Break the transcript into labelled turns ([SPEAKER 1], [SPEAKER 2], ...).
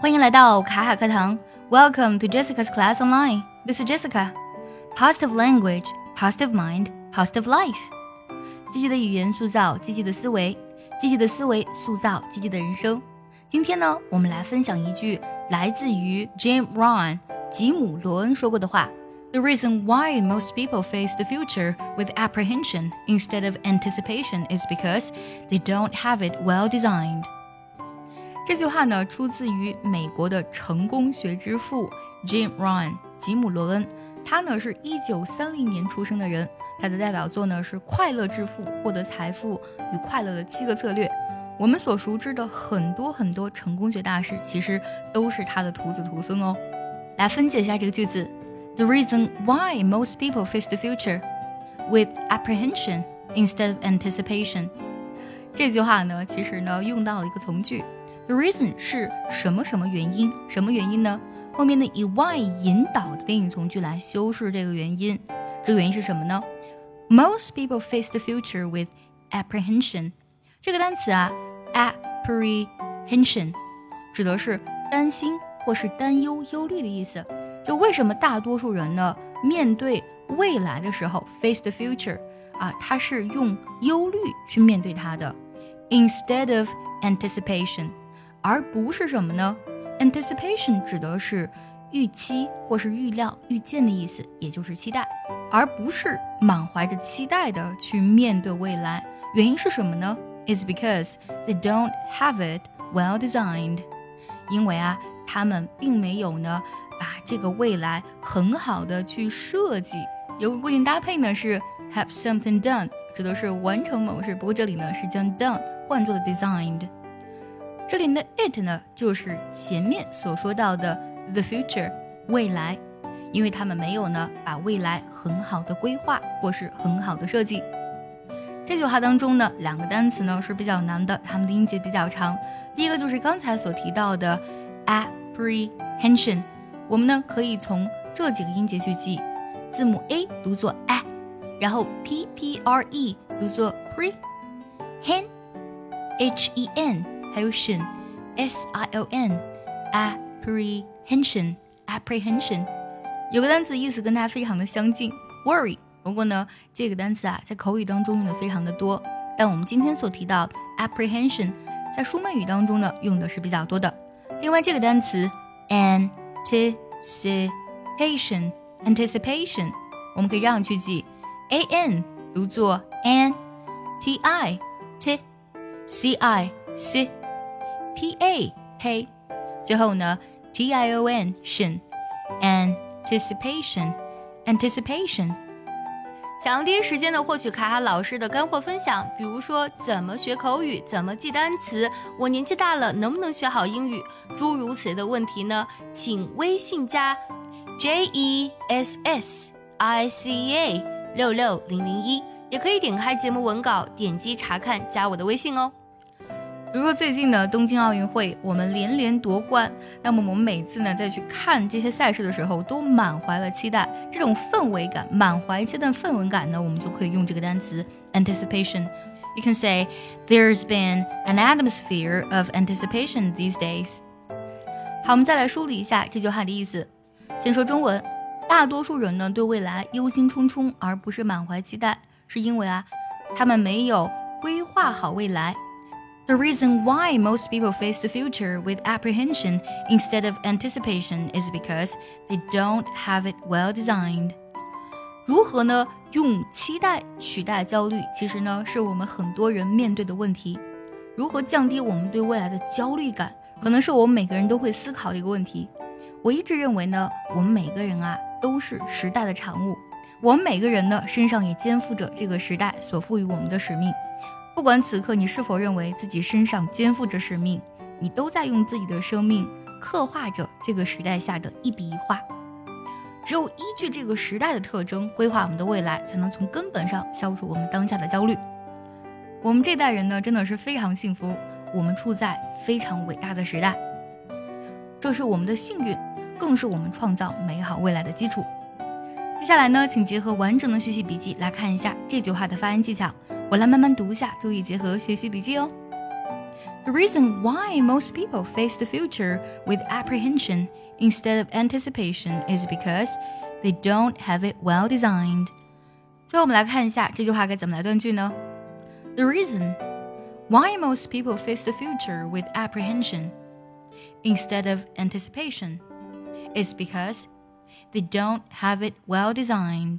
[SPEAKER 1] 欢迎来到卡卡课堂，Welcome to Jessica's class online. This is Jessica. Positive language, positive mind, positive life. 积极的语言塑造积极的思维，积极的思维塑造积极的人生。今天呢，我们来分享一句来自于 Jim Rohn 吉姆·罗恩说过的话。The reason why most people face the future with apprehension instead of anticipation is because they don't have it well designed. 这句话呢，出自于美国的成功学之父 Jim Rohn 吉姆·罗恩。他呢是一九三零年出生的人，他的代表作呢是《快乐致富：获得财富与快乐的七个策略》。我们所熟知的很多很多成功学大师，其实都是他的徒子徒孙哦。来分解一下这个句子。the reason why most people face the future with apprehension instead of anticipation。这句话呢，其实呢用到了一个从句，the reason 是什么什么原因，什么原因呢？后面的以 why 引导的定语从句来修饰这个原因。这个原因是什么呢？Most people face the future with apprehension。这个单词啊，apprehension 指的是担心或是担忧、忧虑的意思。就为什么大多数人呢，面对未来的时候，face the future，啊，他是用忧虑去面对他的，instead of anticipation，而不是什么呢？anticipation 指的是预期或是预料、预见的意思，也就是期待，而不是满怀着期待的去面对未来。原因是什么呢？Is because they don't have it well designed，因为啊，他们并没有呢。把这个未来很好的去设计，有个固定搭配呢是 have something done，指的是完成某事。不过这里呢是将 done 换作了 designed。这里的 it 呢就是前面所说到的 the future 未来，因为他们没有呢把未来很好的规划或是很好的设计。这句话当中呢两个单词呢是比较难的，它们的音节比较长。第一个就是刚才所提到的 apprehension。我们呢可以从这几个音节去记，字母 a 读作 a，然后 p p r e 读作 pre，hen h e n 还有 shin s i o n apprehension apprehension 有个单词意思跟它非常的相近 worry，不过呢这个单词啊在口语当中用的非常的多，但我们今天所提到 apprehension 在书面语当中呢用的是比较多的。另外这个单词 anticipation, anticipation，我们可以这样去记，a n 读作 an，t i t c i c p a pay，最后呢 t i o n tion anticipation anticipation。想要第一时间的获取卡卡老师的干货分享，比如说怎么学口语，怎么记单词，我年纪大了能不能学好英语，诸如此类的问题呢？请微信加 J E S S I C A 六六零零一，也可以点开节目文稿，点击查看，加我的微信哦。比如说最近的东京奥运会，我们连连夺冠，那么我们每次呢再去看这些赛事的时候，都满怀了期待，这种氛围感，满怀期待氛围感呢，我们就可以用这个单词 anticipation。You can say there's been an atmosphere of anticipation these days。好，我们再来梳理一下这句话的意思。先说中文，大多数人呢对未来忧心忡忡，而不是满怀期待，是因为啊，他们没有规划好未来。The reason why most people face the future with apprehension instead of anticipation is because they don't have it well designed. 如何呢？用期待取代焦虑，其实呢是我们很多人面对的问题。如何降低我们对未来的焦虑感，可能是我们每个人都会思考的一个问题。我一直认为呢，我们每个人啊都是时代的产物，我们每个人呢身上也肩负着这个时代所赋予我们的使命。不管此刻你是否认为自己身上肩负着使命，你都在用自己的生命刻画着这个时代下的一笔一画。只有依据这个时代的特征规划我们的未来，才能从根本上消除我们当下的焦虑。我们这代人呢，真的是非常幸福，我们处在非常伟大的时代，这是我们的幸运，更是我们创造美好未来的基础。接下来呢，请结合完整的学习笔记来看一下这句话的发音技巧。我来慢慢读一下，注意结合学习笔记哦。 The reason why most people face the future with apprehension instead of anticipation is because they don't have it well designed. 最后我们来看一下这句话该怎么来断句呢？The reason why most people face the future with apprehension instead of anticipation is because they don't have it well designed.